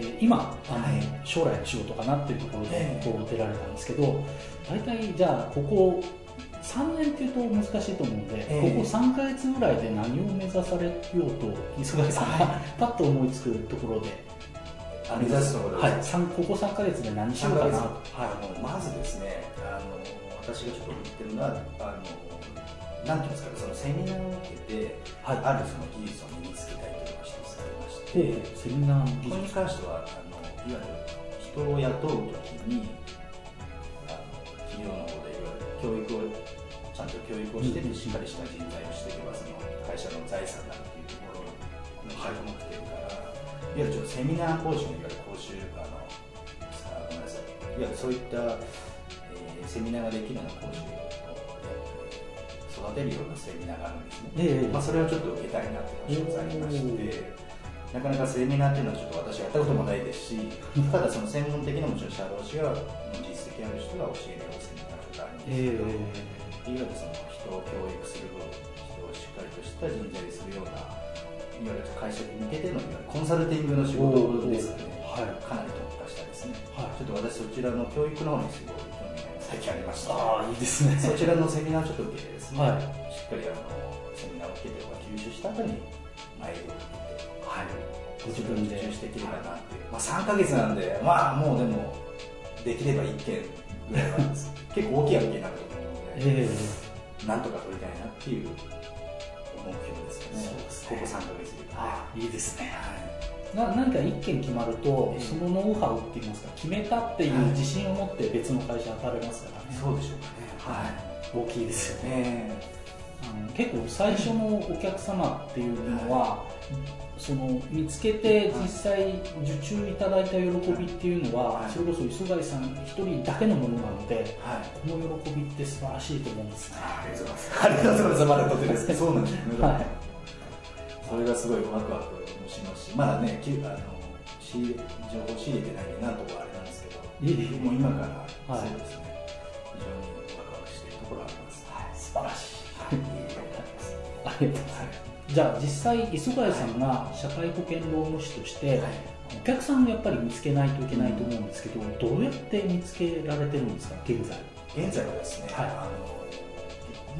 ー今あの、将来の仕事かなっていうところでこう出られたんですけど大体じゃあここ3年っていうと難しいと思うんで、ええ。ここ3か月ぐらいで何を目指されようと磯貝さんがパッと思いつくところで、あ目指すところはい、ここ3か月で何しようかな。とはい、まずですねあの私がちょっと言ってるのはあのなんていうんですかねそのセミナーを受けて、はい。あるその技術を身につけたいとでセミナーのこれに関してはあのいわゆる人を雇うときにあの企業の方でいわゆる教育をちゃんと教育をして、うん。しっかりした人材をしていけばその会社の財産だっていうところの最後目的から、いわゆるセミナー講師のいわゆる講習あのあごめんなさいいわゆるそういった、えーセミナーができるような講師を育てるようなセミナーがあるんですね、ええ。まあ、それをちょっと受けたいなっていうのが一つありまして、なかなかセミナーっていうのはちょっと私やったこともないですし、ただその専門的なもちろん社労士が実績ある人が教えるようなセミナーがあるんですけど、えいわゆるその人を教育する人をしっかりとした人材にするような、いわゆる会社に向けてのいわゆるコンサルティングの仕事ですかね、はい。かなり特化したですね、はい。ちょっと私そちらの教育の方にすごい興味が最近ありました。ああいいですね。そちらのセミナーをちょっと受けてですね、はい。しっかりあのセミナーを受けて吸収した後に前をかけて、はい。ご自自分でしていければなって。いう、まあ、3ヶ月なんで、まあもうでも、できれば1件ぐらいは 結構大きい案件になると思うので、ええ。なんとか取りたいなっていう目標ですかね、そうですね。ここ3ヶ月で。ああいいですね。はい。な何か一件決まると、ええ。そのノウハウって言いますか決めたっていう自信を持って別の会社当たれますからね、そうでしょうかね。大きいですよね結構最初のお客様っていうのは、その見つけて実際受注いただいた喜びっていうのは、はいそれこそ磯貝さん一人だけのものなのではいこの喜びって素晴らしいと思うんですねありがとうございます。ありがとうございます。まだ。そうなんですよね。はいそれがすごいワクワクもしますし、まだね、きあの情報仕入れてないなんとかあれなんですけど、もう今から、はいそうですね、じゃあ実際磯貝さんが社会保険労務士として、はい。お客さんをやっぱり見つけないといけないと思うんですけど、どうやって見つけられてるんですか現在現在はですね、はい。あ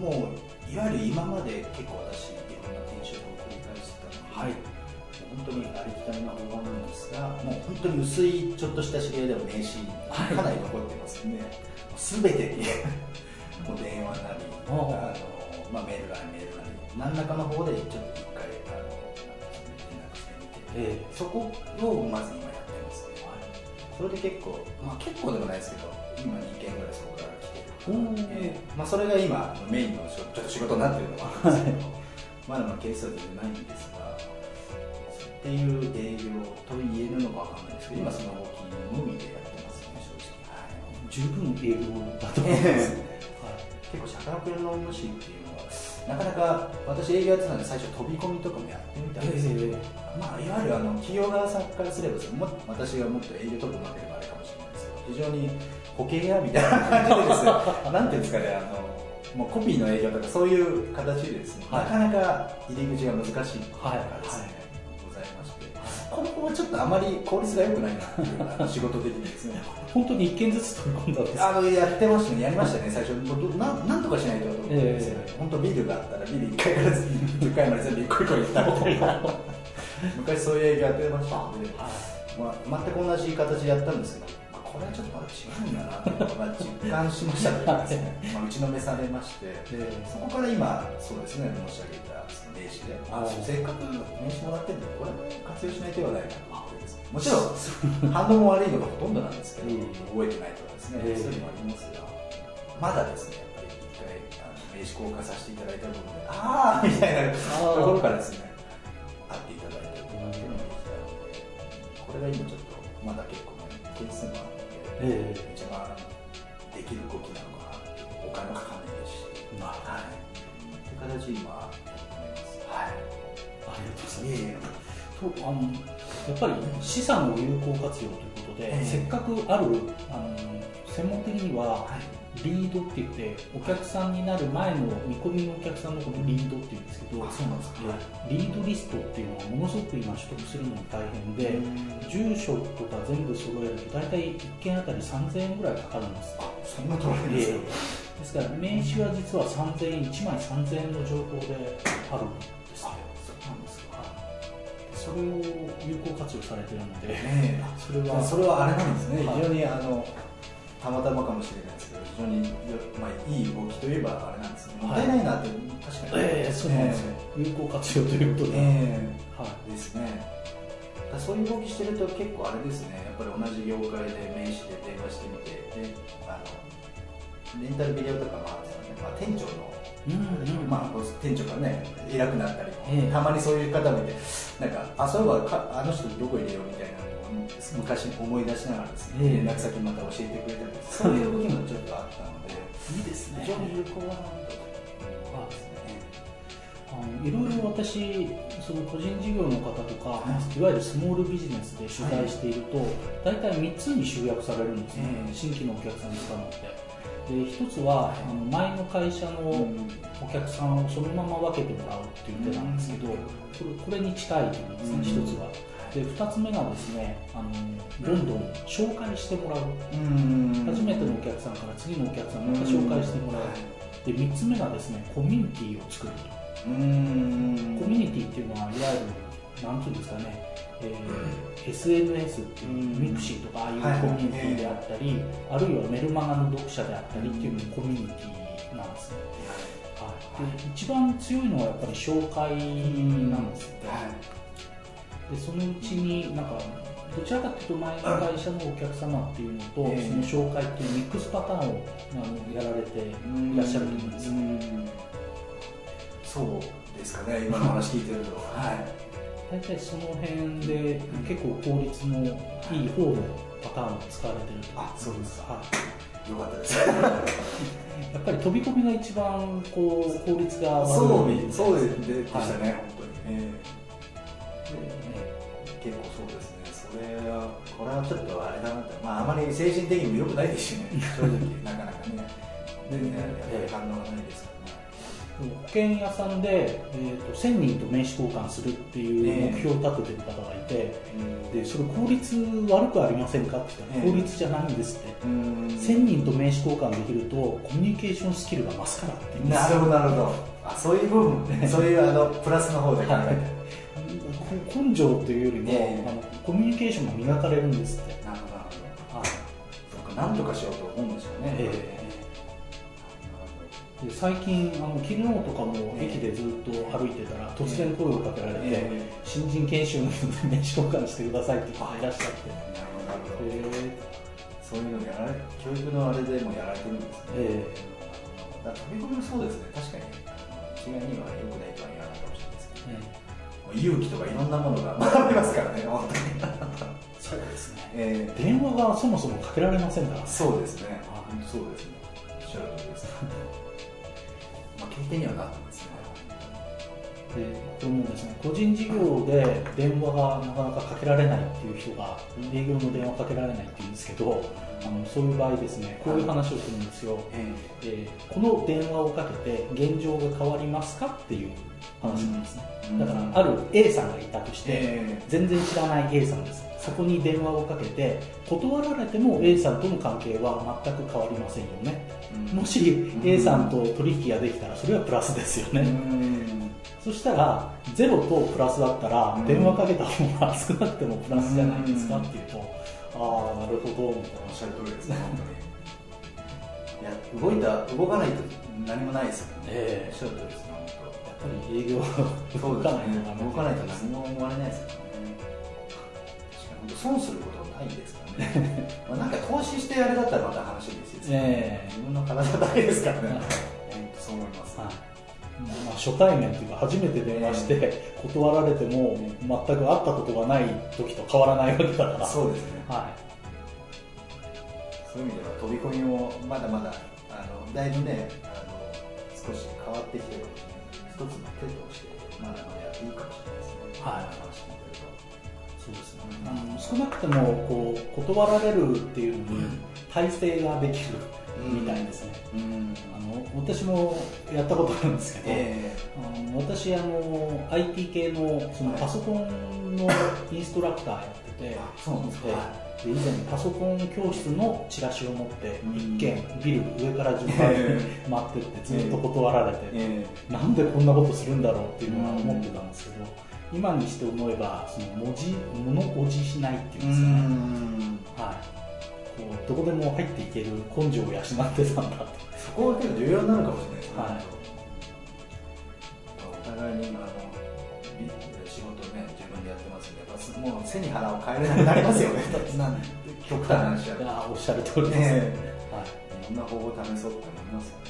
のもういわゆる今まで結構私いろんな転職を繰り返してたので、はい。本当にありきたりな方法なんですがもう本当に薄いちょっとした知り合いでも名刺はい。かなり残ってますんで、全てに もう電話なりああの、まあ、メールなりメールなり何らかの方でちょっと一回あの連絡してみて、えそこをまず今やってますね、それで結構、まあ、結構でもないですけど今2件ぐらいそこから来てる。えーまあ、それが今メインのちょっと仕事になってるのもあるんですけどまだまだケースは全然ないんですがっていう営業と言えるのかわかんないですけど今その動きのみでやってますね正直、はい。十分営業だと思います、結構社会保険労務士っていうのはなかなか私営業やってたんで最初飛び込みとかもやってみたんですけど、えまあ、いわゆるあの企業側さんからすればも私がもっと営業とかうまければあれかもしれないですけど非常に保険屋みたいな感じでですね。なんていうんですかねあのもうコピーの営業とかそういう形でですね、はい。なかなか入り口が難しいはいがですね、ございましてこの子はちょっとあまり効率が良くないなっていう 仕事的にですね。本当に一件ずつ取り込んだんですあのやってましたね、やりましたね、最初、ななんとかしないとと思ってですよね、え本当、ビルがあったら、ビル1階から10階まで全部一個一個行ったみたいな、昔そういう営業やってましたので、まあ、全く同じ形でやったんですけど、まあ、これはちょっとまだ違うんだなっていう実感しましたとい。うかですね、まあ、打ちのめされまして、えそこから今、そうですね、申し上げたその名刺で、あせっかく名刺もらってるんで、これも活用しない手はないなと思ってですね、もちろん、反応も悪いのがほとんどなんですけど、うん。覚えてないとかですね、ええそういうのもありますが、まだですね、やっぱり一回あの名刺交換させていただいたことで、あーみたいなところからですね、会っていただいたりとかっていうのができたので、これが今ちょっと、まだ結構ね、件数もあるので、ええ一番できる動きなのかなお金もかかんないですし、まあはい。って形で今、やってます。はいありがとうございます。とあのっぱり資産を有効活用ということで、ええせっかくあるあの専門的にはリードって言ってお客さんになる前の見込みのお客さんのことをリードって言うんですけど、あそうなんですか。でリードリストっていうのはものすごく今取得するのに大変で、住所とか全部揃えると大体1件あたり3000円ぐらいかかるんです。あそんな取られるんですか、ですから名刺は実は3000円1枚3000円の情報であるんですねそうなんですか。それを有効活用されてるのでねそれはまあ、それはあれなんですね、はい。非常にあのたまたまかもしれないですけど、非常によ、まあ、いい動きといえばあれなんですね、もったいないなって、確かに、ええそうなんですよ、有効活用ということで、えはいえ。ですね、だそういう動きしてると、結構あれですね、やっぱり同じ業界で名刺で電話してみて、であのレンタルビデオとかもあまあ、店長のうんうんまあ、店長がね偉くなったりも、ええたまにそういう方もいてなん。かあそういえばかあの人どこ入れようみたいな昔思い出しながらですね、ええ。連絡先また教えてくれたりそういう動きもちょっとあったのでいいですね。非常に有効だなと思いますね。いろいろ私その個人事業の方とか、い、わゆるスモールビジネスで取材していると、大体3つに集約されるんですね、ええ。新規のお客さんに使うのって。で1つは、あの前の会社のお客さんをそのまま分けてもらうっていう手なんですけど、これこれに近いと思うんですね、うん。1つはで2つ目がですねあのどんどん紹介してもらう。うん。初めてのお客さんから次のお客さんまた紹介してもらう。で3つ目がですねコミュニティを作ると。うん。コミュニティっていうのはいわゆるなんていうんですかね、えー SNS っていううん。 mixi とかああいうコミュニティであったり、あるいはメルマガの読者であったりっていうコミュニティなんですね、はい、で一番強いのはやっぱり紹介なんですよ。ね、でそのうちになんかどちらかというと前の会社のお客様っていうのと、ええ。その紹介っていうミックスパターンをあのやられていらっしゃると思うんです。よ、そうですかね今の話聞いてるとは。い。大体その辺で結構効率のいい方のパターンを使われてるとあそうですか、はよかったです。い、やっぱり飛び込みが一番こう効率が悪い。そうでしたね、はい。本当に、ええ結構そうですね、それは、これはちょっとあれだなって、まあ、あまり精神的にも良くないですしね、正直、なかなかね、全然やっぱり反応がないですからね。保険屋さんで、えー、と1000人と名刺交換するっていう目標を立ててる方がいて、でそれ効率悪くありませんかって言ったら、ええ。効率じゃないんですって、うん。1000人と名刺交換できるとコミュニケーションスキルが増すからってなるほど、なるほど、あそういう部分、そういうあのプラスの方で考えて。根性というよりも、ええ。あのコミュニケーションが磨かれるんですって、なるほど、なるほど。はいそうか、なんとかしようと思うんですよね。えで最近あの昨日とかも駅でずっと歩いてたら突然声をかけられて、え新人研修の名刺交換してくださいって方がいらっしゃって、なるほど。えそういうのやられ、教育のあれでもやられてるんですね。えだから飛び込みもそうですね、確かに、一概には良くないとは言わないかもしれないですけど、えもう勇気とかいろんなものが学べますからね、本当に。そうですねえ電話がそもそもかけられませんからーそうですねあ、本当そうですね。おっしゃる通りです。まあ、経験にはなってますね。でこれもですね。個人事業で電話がなかなかかけられないっていう人が営業の電話かけられないって言うんですけどあのそういう場合ですねこういう話をするんですよ、ええ。ーこの電話をかけて現状が変わりますかっていう話なんですね、うん。だからある A さんがいたとして、え全然知らない A さんです。そこに電話をかけて断られても A さんとの関係は全く変わりませんよね。ーもし A さんと取引ができたらそれはプラスですよね、うんそしたらゼロとプラスだったらうん電話かけた方が少なくてもプラスじゃないですかうんっていうとああなるほどみたいなおっしゃる通りですね、本当に。いや、動いた、動かないと何もないですよね。えおっしゃる通りですね。やっぱり営業動かないですねと。動かないと何も思われないですからね。確かに、損することはないですからね。まあなんか投資してあれだったらまた話ですよ。ええ自分の体だけですからね。そう思います。はいまあ、初対面というか初めて電話して断られても全く会ったことがない時と変わらないわけだからそうですね。はそういう意味では飛び込みもまだまだあのだいぶねあの少し変わってきてる。一つの手としてまだまだやっていいかもしれないですね。はいそうですねあの少なくともこう断られるっていうのに体制ができるみたいですね、うん、あの私もやったことあるんですけど、えー、あの私あの IT 系のそのパソコンのインストラクターやってて、そうなんですか。で以前パソコン教室のチラシを持って一軒ビル上から順番に回ってってずっと断られて、えー、なんでこんなことするんだろうっていうのは思ってたんですけど、今にして思えばその文字物おじしないっていうんですかね、はいこうどこでも入っていける根性を養ってたんだとそこは結構重要になるかもしれないですね、はい、お互いにあの仕事ね自分でやってますんでやっぱもう背に腹を変えれなくなりますよね。極端な話はおっしゃる通りですね、はい、いろんな方法を試そうって思いますよね